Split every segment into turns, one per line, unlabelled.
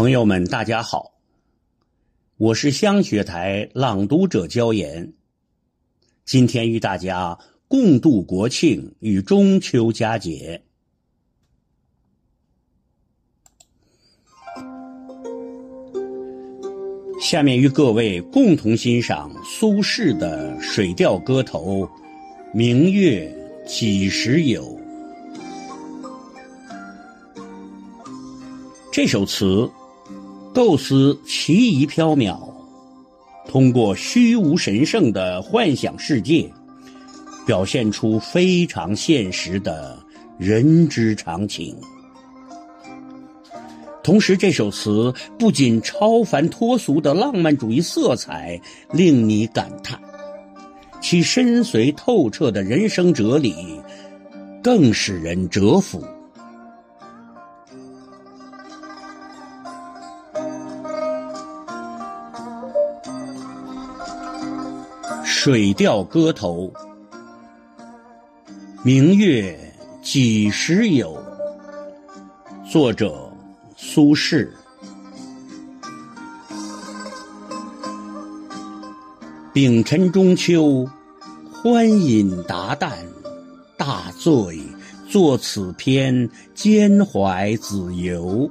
朋友们，大家好，我是香雪台朗读者焦岩，今天与大家共度国庆与中秋佳节。下面与各位共同欣赏苏轼的《水调歌头·明月几时有》这首词。构思奇异缥缈，通过虚无神圣的幻想世界，表现出非常现实的人之常情。同时，这首词不仅超凡脱俗的浪漫主义色彩令你感叹，其深邃透彻的人生哲理更使人折服。《水调歌头·明月几时有》作者苏轼。丙辰中秋，欢饮达旦，大醉作此篇，兼怀子由。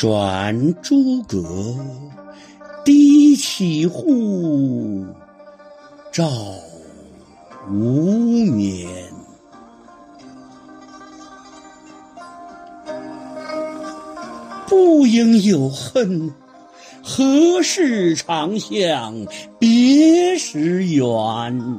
转朱阁，低绮户，照无眠。不应有恨，何事长向别时圆？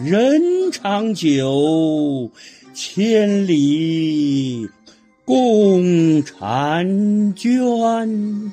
人长久，千里共婵娟。